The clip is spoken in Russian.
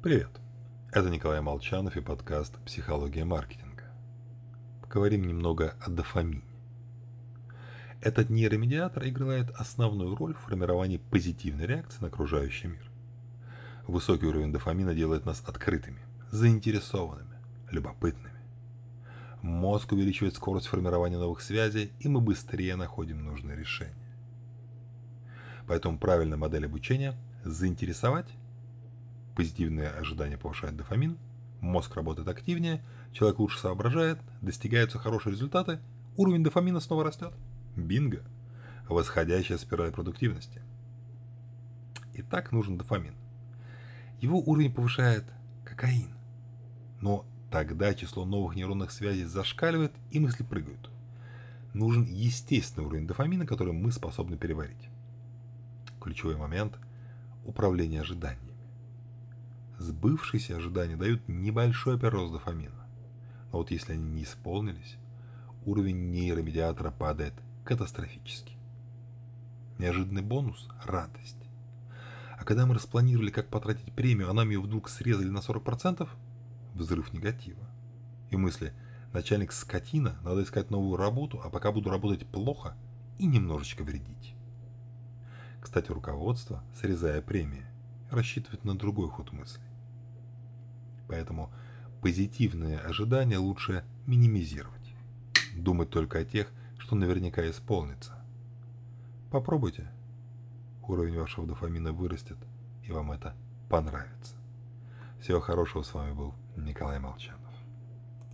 Привет! Это Николай Молчанов и подкаст «Психология маркетинга». Поговорим немного о дофамине. Этот нейромедиатор играет основную роль в формировании позитивной реакции на окружающий мир. Высокий уровень дофамина делает нас открытыми, заинтересованными, любопытными. Мозг увеличивает скорость формирования новых связей, и мы быстрее находим нужные решения. Поэтому правильная модель обучения – заинтересовать позитивные ожидания повышают дофамин, мозг работает активнее, человек лучше соображает, достигаются хорошие результаты, уровень дофамина снова растет. Бинго! Восходящая спираль продуктивности. И так нужен дофамин. Его уровень повышает кокаин. Но тогда число новых нейронных связей зашкаливает и мысли прыгают. Нужен естественный уровень дофамина, который мы способны переварить. Ключевой момент – управление ожиданиями. Сбывшиеся ожидания дают небольшой прирост дофамина. Но вот если они не исполнились, уровень нейромедиатора падает катастрофически. Неожиданный бонус – радость. А когда мы распланировали, как потратить премию, а нам ее вдруг срезали на 40%, взрыв негатива. И мысли «начальник скотина, надо искать новую работу, а пока буду работать плохо и немножечко вредить». Кстати, руководство, срезая премии, рассчитывает на другой ход мысли. Поэтому позитивные ожидания лучше минимизировать. Думать только о тех, что наверняка исполнится. Попробуйте. Уровень вашего дофамина вырастет, и вам это понравится. Всего хорошего, с вами был Николай Молчанов.